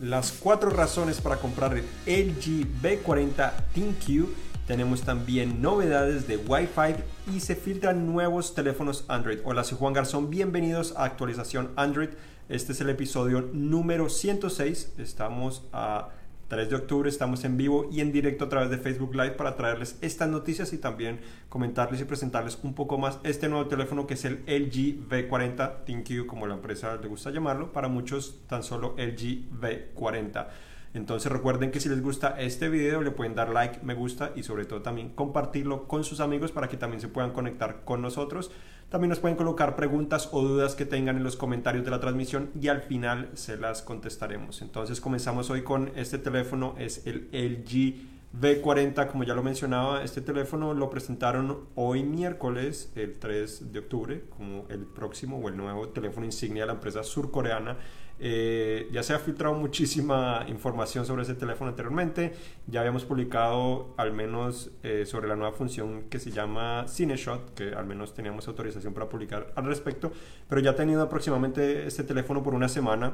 las cuatro razones para comprar el LG B40 ThinQ. Tenemos también novedades de Wi-Fi y se filtran nuevos teléfonos Android. Hola, soy Juan Garzón. Bienvenidos a actualización Android. Este es el episodio número 106. Estamos a 3 de octubre estamos en vivo y en directo a través de Facebook Live para traerles estas noticias y también comentarles y presentarles un poco más este nuevo teléfono que es el LG V40 ThinQ como la empresa le gusta llamarlo, para muchos tan solo LG V40. Entonces recuerden que si les gusta este video le pueden dar like, me gusta y sobre todo también compartirlo con sus amigos para que también se puedan conectar con nosotros. También nos pueden colocar preguntas o dudas que tengan en los comentarios de la transmisión y al final se las contestaremos. Entonces comenzamos hoy con este teléfono, es el LG V40, como ya lo mencionaba, este teléfono lo presentaron hoy miércoles, el 3 de octubre, como el próximo o el nuevo teléfono insignia de la empresa surcoreana eh, ya se ha filtrado muchísima información sobre ese teléfono anteriormente. Ya habíamos publicado al menos eh, sobre la nueva función que se llama CineShot, que al menos teníamos autorización para publicar al respecto. Pero ya ha tenido aproximadamente este teléfono por una semana.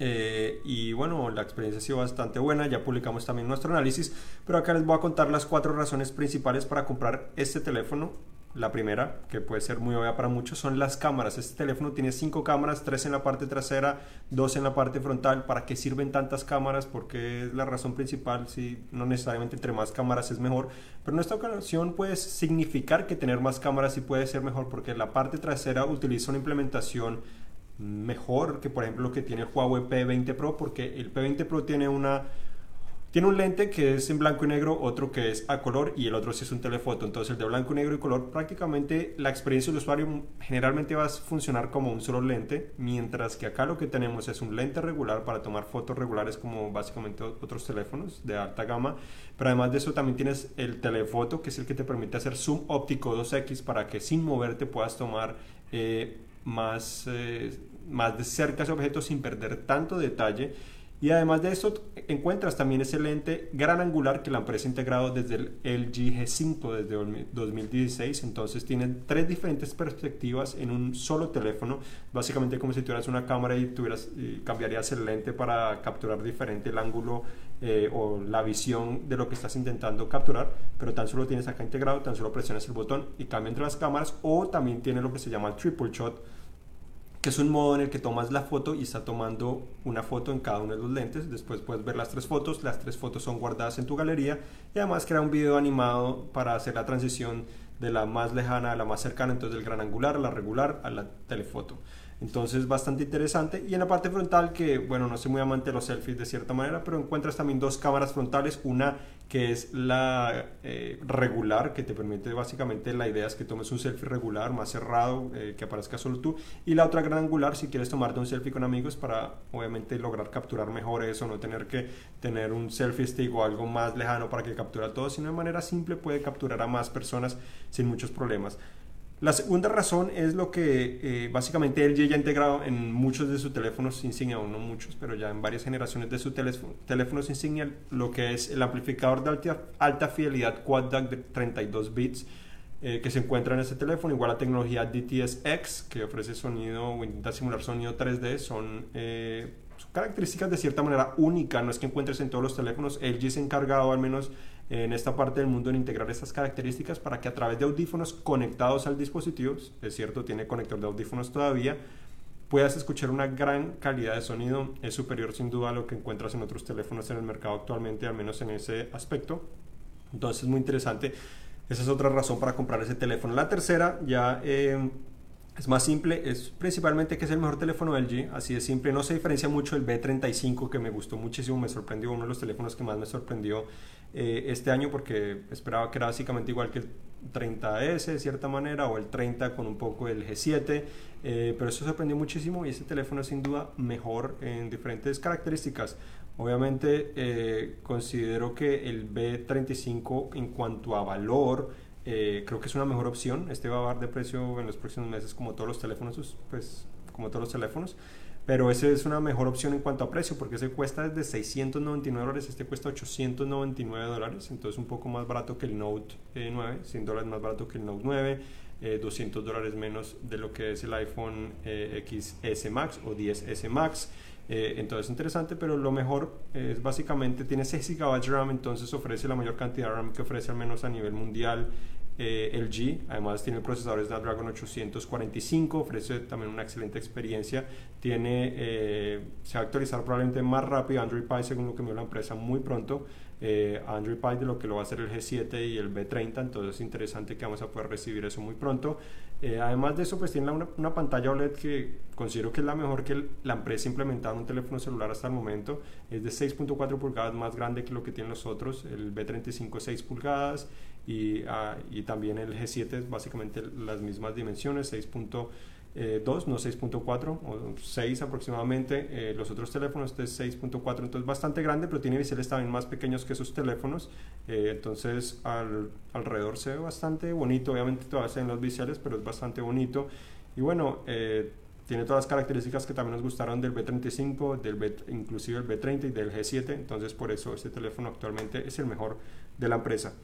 Eh, y bueno, la experiencia ha sido bastante buena, ya publicamos también nuestro análisis, pero acá les voy a contar las cuatro razones principales para comprar este teléfono la primera, que puede ser muy obvia para muchos, son las cámaras. Este teléfono tiene cinco cámaras, tres en la parte trasera, dos en la parte frontal. ¿Para qué sirven tantas cámaras? Porque es la razón principal. Si no necesariamente entre más cámaras es mejor, pero en esta ocasión puede significar que tener más cámaras sí puede ser mejor, porque la parte trasera utiliza una implementación mejor que por ejemplo lo que tiene el Huawei P20 Pro, porque el P20 Pro tiene una tiene un lente que es en blanco y negro, otro que es a color y el otro sí es un telefoto. Entonces el de blanco y negro y color prácticamente la experiencia del usuario generalmente va a funcionar como un solo lente, mientras que acá lo que tenemos es un lente regular para tomar fotos regulares como básicamente otros teléfonos de alta gama. Pero además de eso también tienes el telefoto que es el que te permite hacer zoom óptico 2X para que sin moverte puedas tomar eh, más, eh, más de cerca ese objeto sin perder tanto detalle. Y además de esto encuentras también ese lente gran angular que la empresa ha integrado desde el LG G5 desde 2016. Entonces tienen tres diferentes perspectivas en un solo teléfono. Básicamente como si tuvieras una cámara y, tuvieras, cambiarías el lente para capturar diferente el ángulo eh, o la visión de lo que estás intentando capturar. Pero tan solo tienes acá integrado, tan solo presionas el botón y cambia entre las cámaras. O también tiene lo que se llama el triple shot que es un modo en el que tomas la foto y está tomando una foto en cada uno de los lentes. Después puedes ver las tres fotos, las tres fotos son guardadas en tu galería y además crea un video animado para hacer la transición de la más lejana a la más cercana, entonces del gran angular a la regular a la telefoto. Entonces bastante interesante. Y en la parte frontal, que bueno, no soy muy amante de los selfies de cierta manera, pero encuentras también dos cámaras frontales. Una que es la eh, regular, que te permite básicamente la idea es que tomes un selfie regular, más cerrado, eh, que aparezca solo tú. Y la otra gran angular, si quieres tomarte un selfie con amigos para obviamente lograr capturar mejor eso, no tener que tener un selfie stick o algo más lejano para que capture todo, sino de manera simple puede capturar a más personas sin muchos problemas. La segunda razón es lo que eh, básicamente LG ya ha integrado en muchos de sus teléfonos insignia, o no muchos, pero ya en varias generaciones de sus teléfonos insignia, lo que es el amplificador de alta, alta fidelidad Quad DAC de 32 bits eh, que se encuentra en este teléfono, igual la tecnología DTS-X que ofrece sonido o intenta simular sonido 3D, son, eh, son características de cierta manera únicas, no es que encuentres en todos los teléfonos, LG se ha encargado al menos en esta parte del mundo en integrar estas características para que a través de audífonos conectados al dispositivo, es cierto, tiene conector de audífonos todavía, puedas escuchar una gran calidad de sonido. Es superior sin duda a lo que encuentras en otros teléfonos en el mercado actualmente, al menos en ese aspecto. Entonces es muy interesante. Esa es otra razón para comprar ese teléfono. La tercera ya eh, es más simple, es principalmente que es el mejor teléfono LG, así de simple, no se diferencia mucho del B35 que me gustó muchísimo, me sorprendió, uno de los teléfonos que más me sorprendió eh, este año porque esperaba que era básicamente igual que el 30S de cierta manera o el 30 con un poco del G7, eh, pero eso sorprendió muchísimo y este teléfono es sin duda mejor en diferentes características. Obviamente eh, considero que el B35 en cuanto a valor, eh, creo que es una mejor opción. Este va a bajar de precio en los próximos meses como todos los teléfonos, pues como todos los teléfonos. Pero ese es una mejor opción en cuanto a precio, porque ese cuesta desde 699 dólares, este cuesta 899 dólares, entonces un poco más barato que el Note 9, eh, 100 dólares más barato que el Note 9. 200 dólares menos de lo que es el iPhone XS Max o 10S Max. entonces interesante, pero lo mejor es básicamente tiene 6 GB RAM, entonces ofrece la mayor cantidad de RAM que ofrece al menos a nivel mundial eh, LG. Además tiene el procesador Snapdragon 845, ofrece también una excelente experiencia. Tiene, eh, se va a actualizar probablemente más rápido Android Pie según lo que me dio la empresa muy pronto. Eh, Android Pie de lo que lo va a hacer el G7 y el B30, entonces es interesante que vamos a poder recibir eso muy pronto. Eh, además de eso, pues tiene una, una, pantalla OLED que considero que es la mejor que la empresa ha implementado en un teléfono celular hasta el momento. Es de 6.4 pulgadas más grande que lo que tienen los otros, el B35 6 pulgadas y, uh, y también el G7 es básicamente las mismas dimensiones, 6.2 eh, no 6.4 o 6 aproximadamente. Eh, los otros teléfonos este es 6.4, entonces bastante grande, pero tiene biseles también más pequeños que esos teléfonos. Eh, entonces al, alrededor se ve bastante bonito, obviamente todavía se ven los biseles, pero es bastante bonito. Y bueno, tiene todas las características que también nos gustaron del B35, del B, inclusive el B30 y del G7, entonces por eso este teléfono actualmente es el mejor de la empresa.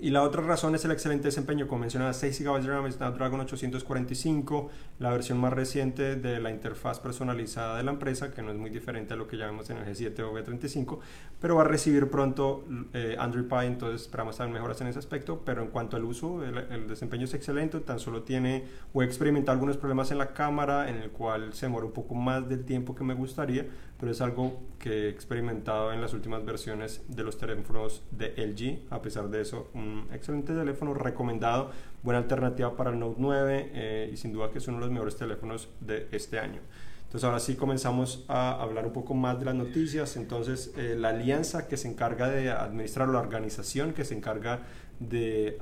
Y la otra razón es el excelente desempeño, como mencionaba, 6 GB de RAM, Snapdragon 845, la versión más reciente de la interfaz personalizada de la empresa, que no es muy diferente a lo que ya vemos en el G7 o B35, pero va a recibir pronto eh, Android Pie, entonces esperamos saber mejoras en ese aspecto, pero en cuanto al uso, el, desempeño es excelente, tan solo tiene o he experimentado algunos problemas en la cámara, en el cual se demora un poco más del tiempo que me gustaría, pero es algo que he experimentado en las últimas versiones de los teléfonos de LG. A pesar de eso, un excelente teléfono recomendado, buena alternativa para el Note 9 eh, y sin duda que es uno de los mejores teléfonos de este año. Entonces ahora sí comenzamos a hablar un poco más de las noticias. Entonces eh, la alianza que se encarga de administrar la organización que se encarga de,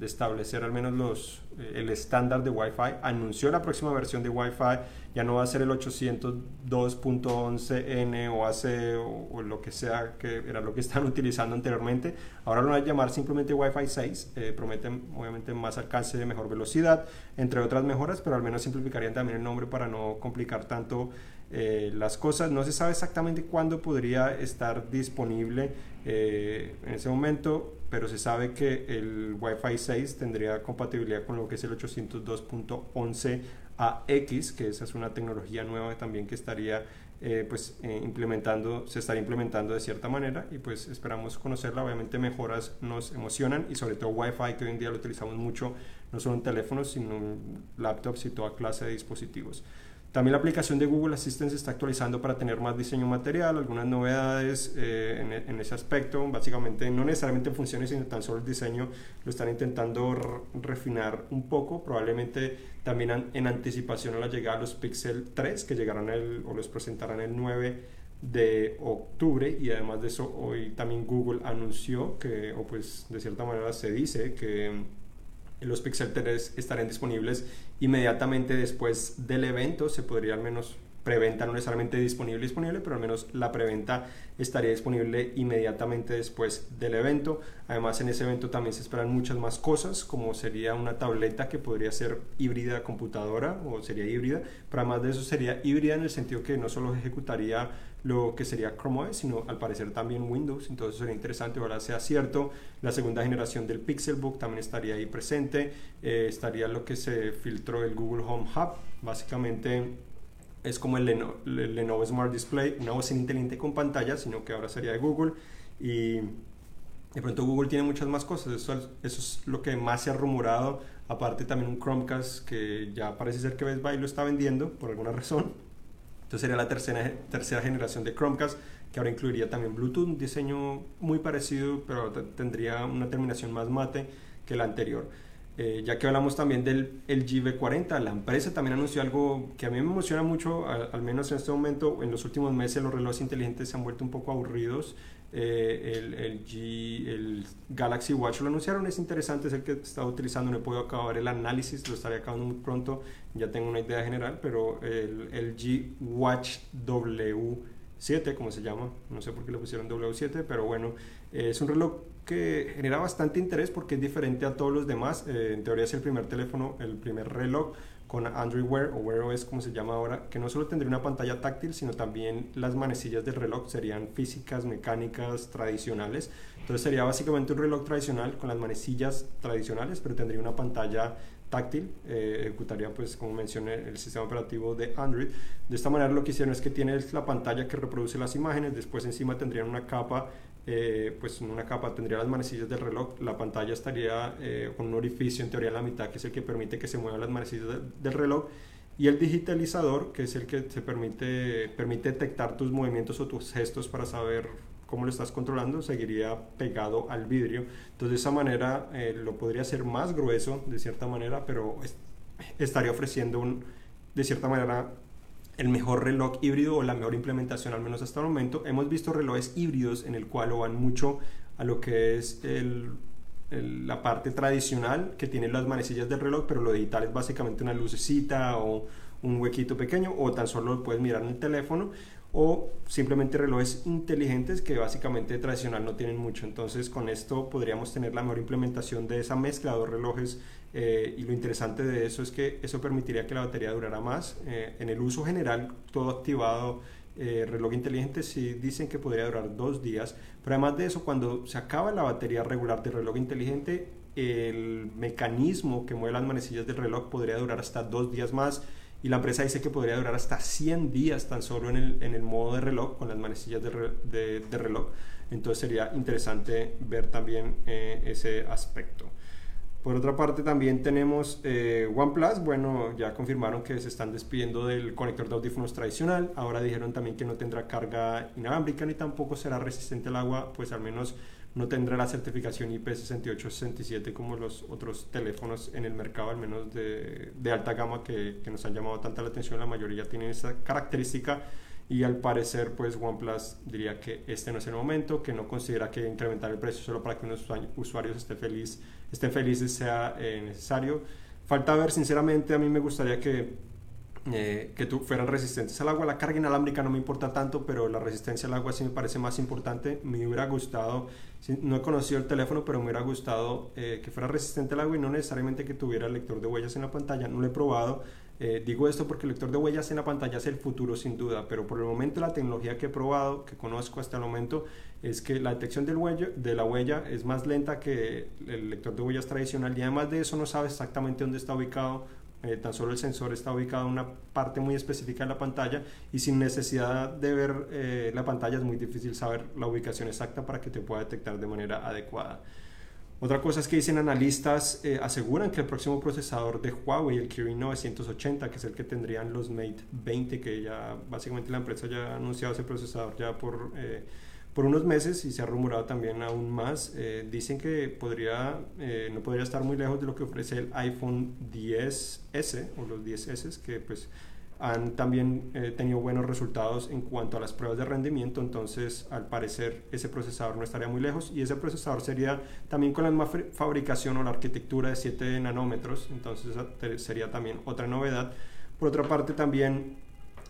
establecer al menos los, eh, el estándar de Wi-Fi anunció la próxima versión de Wi-Fi ya no va a ser el 802.11n o hace o, lo que sea que era lo que están utilizando anteriormente. Ahora lo van a llamar simplemente Wi-Fi 6. Eh, prometen obviamente más alcance, mejor velocidad, entre otras mejoras, pero al menos simplificarían también el nombre para no complicar tanto eh, las cosas. No se sabe exactamente cuándo podría estar disponible eh, en ese momento, pero se sabe que el Wi-Fi 6 tendría compatibilidad con lo que es el 802.11 AX, que esa es una tecnología nueva también que estaría eh, pues eh, implementando, se estaría implementando de cierta manera y pues esperamos conocerla. Obviamente mejoras nos emocionan y sobre todo Wi-Fi que hoy en día lo utilizamos mucho, no solo en teléfonos, sino en laptops y toda clase de dispositivos. También la aplicación de Google Assistant se está actualizando para tener más diseño material, algunas novedades eh, en, ese aspecto. Básicamente, no necesariamente funciones, sino tan solo el diseño lo están intentando refinar un poco. Probablemente también en anticipación a la llegada de los Pixel 3, que llegarán el, o los presentarán el 9 de octubre. Y además de eso, hoy también Google anunció que, o pues de cierta manera se dice que los Pixel 3 estarán disponibles inmediatamente después del evento. Se podría al menos preventa no necesariamente disponible disponible, pero al menos la preventa estaría disponible inmediatamente después del evento. Además en ese evento también se esperan muchas más cosas, como sería una tableta que podría ser híbrida computadora o sería híbrida, pero además de eso sería híbrida en el sentido que no solo ejecutaría lo que sería Chrome OS, sino al parecer también Windows, entonces sería interesante, ojalá sea cierto. La segunda generación del Pixelbook también estaría ahí presente, eh, estaría lo que se filtró el Google Home Hub, básicamente es como el Lenovo, Smart Display, una voz inteligente con pantalla, sino que ahora sería de Google. Y de pronto Google tiene muchas más cosas, eso, eso es lo que más se ha rumorado. Aparte también un Chromecast que ya parece ser que Best Buy lo está vendiendo por alguna razón. Entonces sería la tercera, tercera generación de Chromecast que ahora incluiría también Bluetooth, un diseño muy parecido, pero tendría una terminación más mate que la anterior. Eh, ya que hablamos también del LG V40, la empresa también anunció algo que a mí me emociona mucho, al, menos en este momento, en los últimos meses los relojes inteligentes se han vuelto un poco aburridos. Eh, el, G, el Galaxy Watch lo anunciaron, es interesante, es el que estaba utilizando, no he podido acabar el análisis, lo estaré acabando muy pronto, ya tengo una idea general, pero el, el G Watch W7, como se llama, no sé por qué le pusieron W7, pero bueno, eh, es un reloj que genera bastante interés porque es diferente a todos los demás. Eh, en teoría es el primer teléfono, el primer reloj con Android Wear o Wear OS como se llama ahora, que no solo tendría una pantalla táctil, sino también las manecillas del reloj serían físicas, mecánicas, tradicionales. Entonces sería básicamente un reloj tradicional con las manecillas tradicionales, pero tendría una pantalla táctil, eh, ejecutaría pues como mencioné el sistema operativo de Android. De esta manera lo que hicieron es que tienes la pantalla que reproduce las imágenes, después encima tendrían una capa, eh, pues una capa tendría las manecillas del reloj, la pantalla estaría eh, con un orificio en teoría en la mitad que es el que permite que se muevan las manecillas del reloj y el digitalizador que es el que se permite, permite detectar tus movimientos o tus gestos para saber cómo lo estás controlando, seguiría pegado al vidrio. Entonces de esa manera eh, lo podría hacer más grueso de cierta manera, pero estaría ofreciendo un, de cierta manera el mejor reloj híbrido o la mejor implementación al menos hasta el momento. Hemos visto relojes híbridos en el cual van mucho a lo que es el, la parte tradicional que tiene las manecillas del reloj, pero lo digital es básicamente una lucecita o un huequito pequeño o tan solo lo puedes mirar en el teléfono o simplemente relojes inteligentes que básicamente tradicional no tienen mucho. Entonces con esto podríamos tener la mejor implementación de esa mezcla de dos relojes eh, y lo interesante de eso es que eso permitiría que la batería durara más. Eh, en el uso general, todo activado, eh, reloj inteligente sí dicen que podría durar dos días, pero además de eso, cuando se acaba la batería regular del reloj inteligente, el mecanismo que mueve las manecillas del reloj podría durar hasta dos días más y la empresa dice que podría durar hasta 100 días tan solo en el, en el modo de reloj, con las manecillas de, de, reloj. Entonces sería interesante ver también eh, ese aspecto. Por otra parte también tenemos eh, OnePlus, bueno, ya confirmaron que se están despidiendo del conector de audífonos tradicional, ahora dijeron también que no tendrá carga inalámbrica ni tampoco será resistente al agua, pues al menos no tendrá la certificación IP6867 como los otros teléfonos en el mercado, al menos de, de alta gama que, que, nos han llamado tanta la atención. La mayoría tienen esa característica y al parecer pues OnePlus diría que este no es el momento, que no considera que incrementar el precio solo para que unos usuarios estén, feliz, estén felices sea eh, necesario. Falta ver, sinceramente, a mí me gustaría que eh, que tú, fueran resistentes al agua. La carga inalámbrica no me importa tanto, pero la resistencia al agua sí me parece más importante. Me hubiera gustado, no he conocido el teléfono, pero me hubiera gustado eh, que fuera resistente al agua y no necesariamente que tuviera el lector de huellas en la pantalla. No lo he probado. Eh, digo esto porque el lector de huellas en la pantalla es el futuro sin duda, pero por el momento la tecnología que he probado, que conozco hasta el momento, es que la detección del huella, de la huella es más lenta que el lector de huellas tradicional y además de eso no sabe exactamente dónde está ubicado eh, tan solo el sensor está ubicado en una parte muy específica de la pantalla y sin necesidad de ver eh, la pantalla es muy difícil saber la ubicación exacta para que te pueda detectar de manera adecuada. Otra cosa es que dicen analistas, eh, aseguran que el próximo procesador de Huawei, el Kirin 980, que es el que tendrían los Mate 20, que ya básicamente la empresa ya ha anunciado ese procesador ya por por unos meses y se ha rumorado también aún más. Eh, dicen que podría, eh, no podría estar muy lejos de lo que ofrece el iPhone 10S o los 10S, que pues han también eh, tenido buenos resultados en cuanto a las pruebas de rendimiento, entonces al parecer ese procesador no estaría muy lejos y ese procesador sería también con la misma fabricación o la arquitectura de 7 nanómetros, entonces sería también otra novedad. Por otra parte también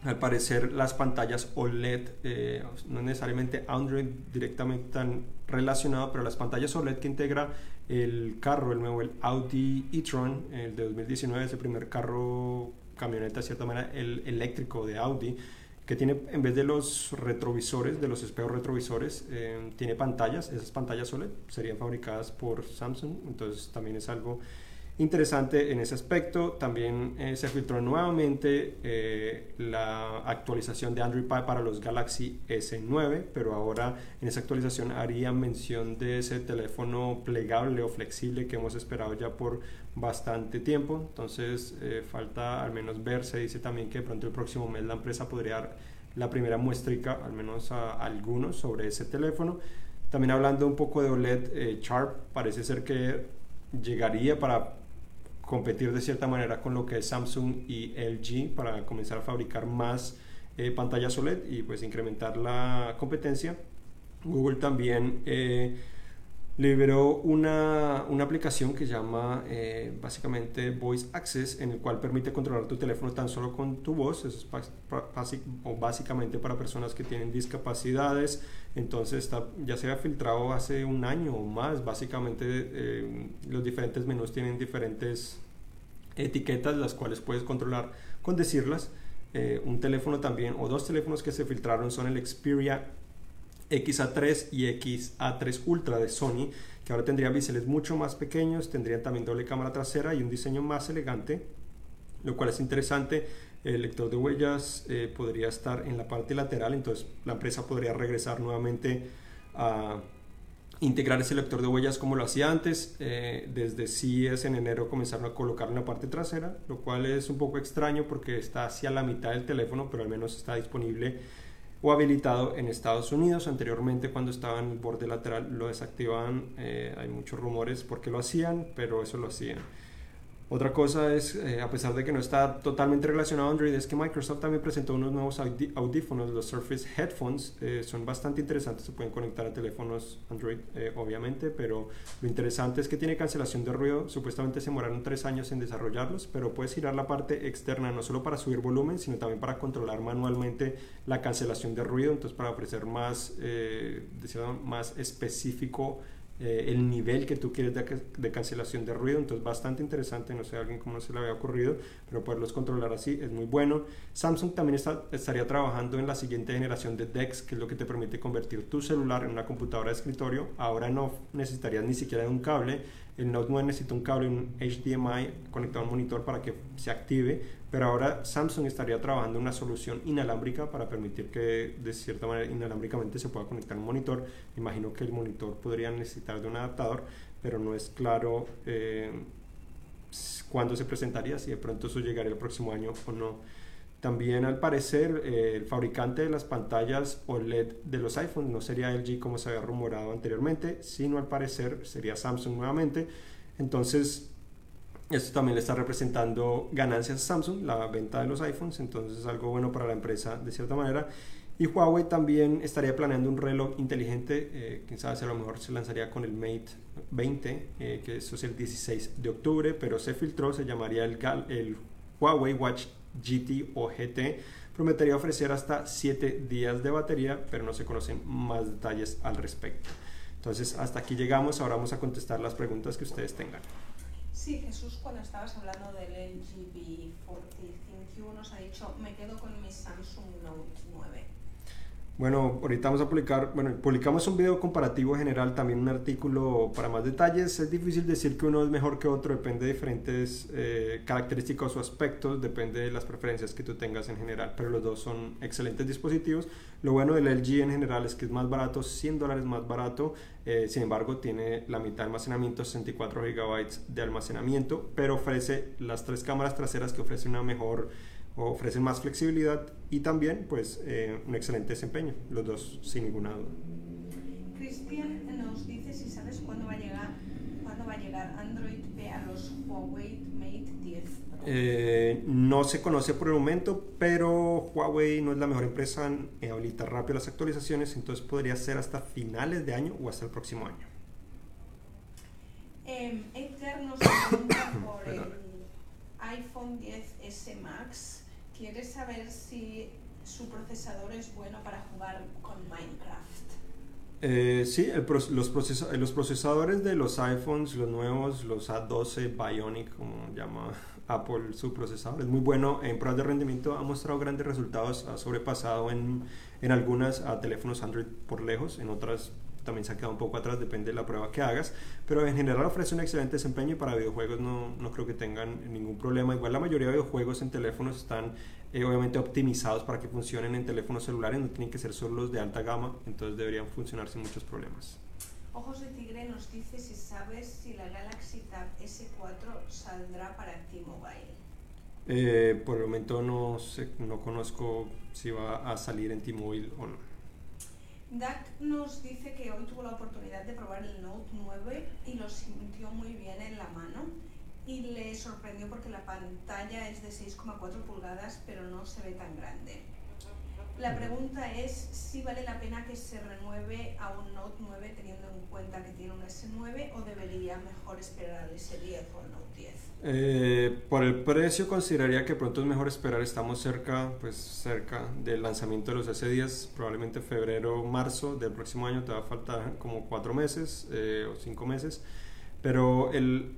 al parecer las pantallas OLED, eh, no necesariamente Android directamente tan relacionado, pero las pantallas OLED que integra el carro, el nuevo, el Audi e-tron, el de 2019, ese primer carro camioneta de cierta manera, el eléctrico de Audi, que tiene en vez de los retrovisores, de los espejos retrovisores, eh, tiene pantallas, esas pantallas OLED serían fabricadas por Samsung, entonces también es algo interesante en ese aspecto. También eh, se filtró nuevamente eh, la actualización de Android Pie para los Galaxy S9, pero ahora en esa actualización haría mención de ese teléfono plegable o flexible que hemos esperado ya por bastante tiempo. Entonces eh, falta al menos ver, se dice también que de pronto el próximo mes la empresa podría dar la primera muestrica, al menos a, algunos, sobre ese teléfono. También hablando un poco de OLED, Sharp parece ser que llegaría para competir de cierta manera con lo que es Samsung y LG para comenzar a fabricar más eh, pantallas OLED y pues incrementar la competencia. Google también eh, liberó una, una, aplicación que llama eh, básicamente Voice Access, en el cual permite controlar tu teléfono tan solo con tu voz. Es básicamente para personas que tienen discapacidades. Entonces ya se había filtrado hace un año o más. Básicamente eh, los diferentes menús tienen diferentes etiquetas, las cuales puedes controlar con decirlas. Eh, un teléfono también, o dos teléfonos que se filtraron son el Xperia XA3 y XA3 Ultra de Sony, que ahora tendrían biseles mucho más pequeños, tendrían también doble cámara trasera y un diseño más elegante, lo cual es interesante. El lector de huellas eh, podría estar en la parte lateral, entonces la empresa podría regresar nuevamente a integrar ese lector de huellas como lo hacía antes. Eh, desde CES en enero comenzaron a colocarlo en la parte trasera, lo cual es un poco extraño porque está hacia la mitad del teléfono, pero al menos está disponible o habilitado en Estados Unidos. Anteriormente cuando estaba en el borde lateral lo desactivaban, eh, hay muchos rumores porque lo hacían, pero eso lo hacían. Otra cosa es, eh, a pesar de que no está totalmente relacionado a Android, es que Microsoft también presentó unos nuevos audífonos, los Surface Headphones. Eh, son bastante interesantes, se pueden conectar a teléfonos Android, eh, obviamente, pero lo interesante es que tiene cancelación de ruido. Supuestamente se demoraron tres años en desarrollarlos, pero puedes girar la parte externa no solo para subir volumen, sino también para controlar manualmente la cancelación de ruido, entonces para ofrecer más, más específico eh, el nivel que tú quieres de, cancelación de ruido. Entonces, bastante interesante. No sé a alguien cómo se le había ocurrido, pero poderlos controlar así es muy bueno. Samsung también estaría trabajando en la siguiente generación de DeX, que es lo que te permite convertir tu celular en una computadora de escritorio. Ahora no necesitarías ni siquiera de un cable. El Note 9 necesita un cable, un HDMI conectado a un monitor para que se active, pero ahora Samsung estaría trabajando una solución inalámbrica para permitir que de cierta manera inalámbricamente se pueda conectar un monitor. Imagino que el monitor podría necesitar de un adaptador, pero no es claro eh, cuándo se presentaría, si de pronto eso llegaría el próximo año o no. También al parecer eh, el fabricante de las pantallas OLED de los iPhones no sería LG como se había rumorado anteriormente, sino al parecer sería Samsung nuevamente. Entonces esto también le está representando ganancias a Samsung, la venta de los iPhones, entonces es algo bueno para la empresa de cierta manera. Y Huawei también estaría planeando un reloj inteligente, eh, quién sabe si a lo mejor se lanzaría con el Mate 20, eh, que eso es el 16 de octubre, pero se filtró, se llamaría el, el Huawei Watch GT o GT. Prometería ofrecer hasta 7 días de batería, pero no se conocen más detalles al respecto. Entonces, hasta aquí llegamos. Ahora vamos a contestar las preguntas que ustedes tengan. Sí, Jesús, cuando estabas hablando del LG B40 nos ha dicho, me quedo con mi Samsung Note 9. Bueno, ahorita vamos a publicar, bueno, publicamos un video comparativo general, también un artículo para más detalles. Es difícil decir que uno es mejor que otro, depende de diferentes eh, características o aspectos, depende de las preferencias que tú tengas en general, pero los dos son excelentes dispositivos. Lo bueno del LG en general es que es más barato, 100 dólares más barato, eh, sin embargo tiene la mitad de almacenamiento, 64 gigabytes de almacenamiento, pero ofrece las tres cámaras traseras que ofrece una mejor ofrecen más flexibilidad y también pues eh, un excelente desempeño, los dos sin ninguna duda. Cristian nos dice si sabes cuándo va a llegar, cuándo va a llegar Android P a los Huawei Mate 10. Eh, no se conoce por el momento, pero Huawei no es la mejor empresa en habilitar rápido las actualizaciones, entonces podría ser hasta finales de año o hasta el próximo año. Eh, Edgar nos pregunta por el iPhone 10S Max ¿Quieres saber si su procesador es bueno para jugar con Minecraft? Eh, sí, los, los, procesadores de los iPhones, los nuevos, los A12 Bionic, como llama Apple su procesador, es muy bueno en pruebas de rendimiento, ha mostrado grandes resultados, ha sobrepasado en, en algunas a teléfonos Android por lejos, en otras también se ha quedado un poco atrás, depende de la prueba que hagas, pero en general ofrece un excelente desempeño y para videojuegos no, no creo que tengan ningún problema. Igual la mayoría de videojuegos en teléfonos están eh, obviamente optimizados para que funcionen en teléfonos celulares, no tienen que ser solo los de alta gama, entonces deberían funcionar sin muchos problemas. Ojos de Tigre nos dice si sabes si la Galaxy Tab S4 saldrá para T-Mobile. Eh, por el momento no, sé, no conozco si va a salir en T-Mobile o no. Dak nos dice que hoy tuvo la oportunidad de probar el Note 9 y lo sintió muy bien en la mano y le sorprendió porque la pantalla es de 6,4 pulgadas pero no se ve tan grande. La pregunta es si vale la pena que se renueve a un Note 9 teniendo en cuenta que tiene un S9 o debería mejor esperar al S10 o al Note 10. Eh, por el precio consideraría que pronto es mejor esperar, estamos cerca, pues cerca del lanzamiento de los S10, probablemente febrero, marzo del próximo año, te va a faltar como cuatro meses eh, o cinco meses, pero el,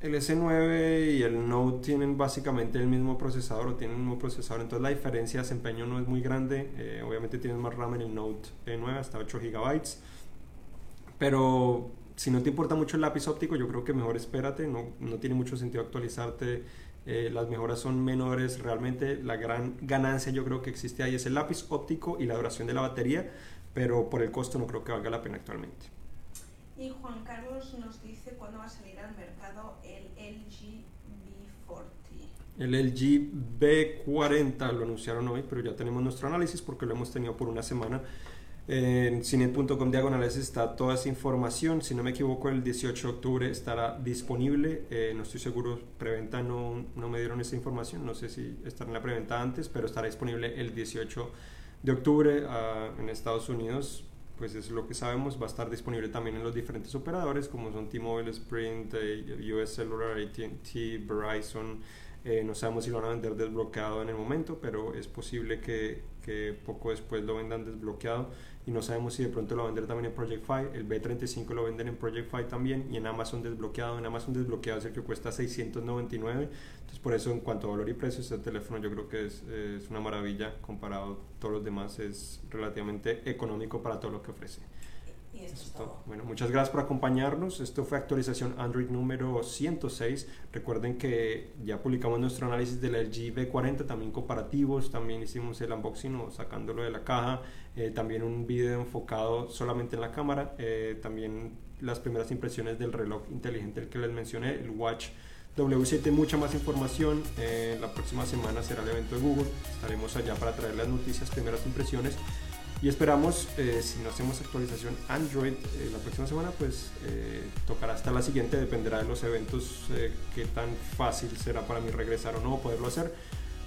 el S9 y el Note tienen básicamente el mismo procesador o tienen el mismo procesador, entonces la diferencia de desempeño no es muy grande. Eh, obviamente tienes más RAM en el Note 9 hasta 8 GB, pero si no te importa mucho el lápiz óptico, yo creo que mejor espérate, no, no tiene mucho sentido actualizarte. Eh, las mejoras son menores, realmente la gran ganancia yo creo que existe ahí es el lápiz óptico y la duración de la batería, pero por el costo no creo que valga la pena actualmente. Y Juan Carlos nos dice cuándo va a salir al mercado el LG B40. El LG B40 lo anunciaron hoy, pero ya tenemos nuestro análisis porque lo hemos tenido por una semana. En cine.com diagonales está toda esa información. Si no me equivoco, el 18 de octubre estará disponible. Eh, no estoy seguro, preventa no, no me dieron esa información. No sé si estará en la preventa antes, pero estará disponible el 18 de octubre uh, en Estados Unidos pues es lo que sabemos, va a estar disponible también en los diferentes operadores como son T-Mobile, Sprint, eh, US Cellular, AT&T, Verizon. Eh, no sabemos si lo van a vender desbloqueado en el momento, pero es posible que, que poco después lo vendan desbloqueado y no sabemos si de pronto lo vender también en Project Fi. El B35 lo venden en Project Fi también y en Amazon desbloqueado. En Amazon desbloqueado es el que cuesta 699. Entonces, por eso, en cuanto a valor y precio, este teléfono yo creo que es, es una maravilla comparado a todos los demás. Es relativamente económico para todo lo que ofrece. Y esto es todo. Bueno, muchas gracias por acompañarnos. Esto fue actualización Android número 106. Recuerden que ya publicamos nuestro análisis del LG V40, también comparativos. También hicimos el unboxing o sacándolo de la caja. Eh, también un video enfocado solamente en la cámara. Eh, también las primeras impresiones del reloj inteligente el que les mencioné, el Watch W7. Mucha más información. Eh, la próxima semana será el evento de Google. Estaremos allá para traer las noticias, primeras impresiones. Y esperamos, eh, si no hacemos actualización Android eh, la próxima semana, pues eh, tocará hasta la siguiente, dependerá de los eventos, qué tan fácil será para mí regresar o no, poderlo hacer.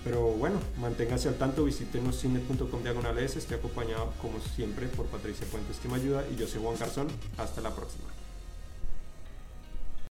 Pero bueno, manténgase al tanto, visítenos cine.com diagonales, estoy acompañado como siempre por Patricia Puentes que me ayuda y yo soy Juan Garzón, hasta la próxima.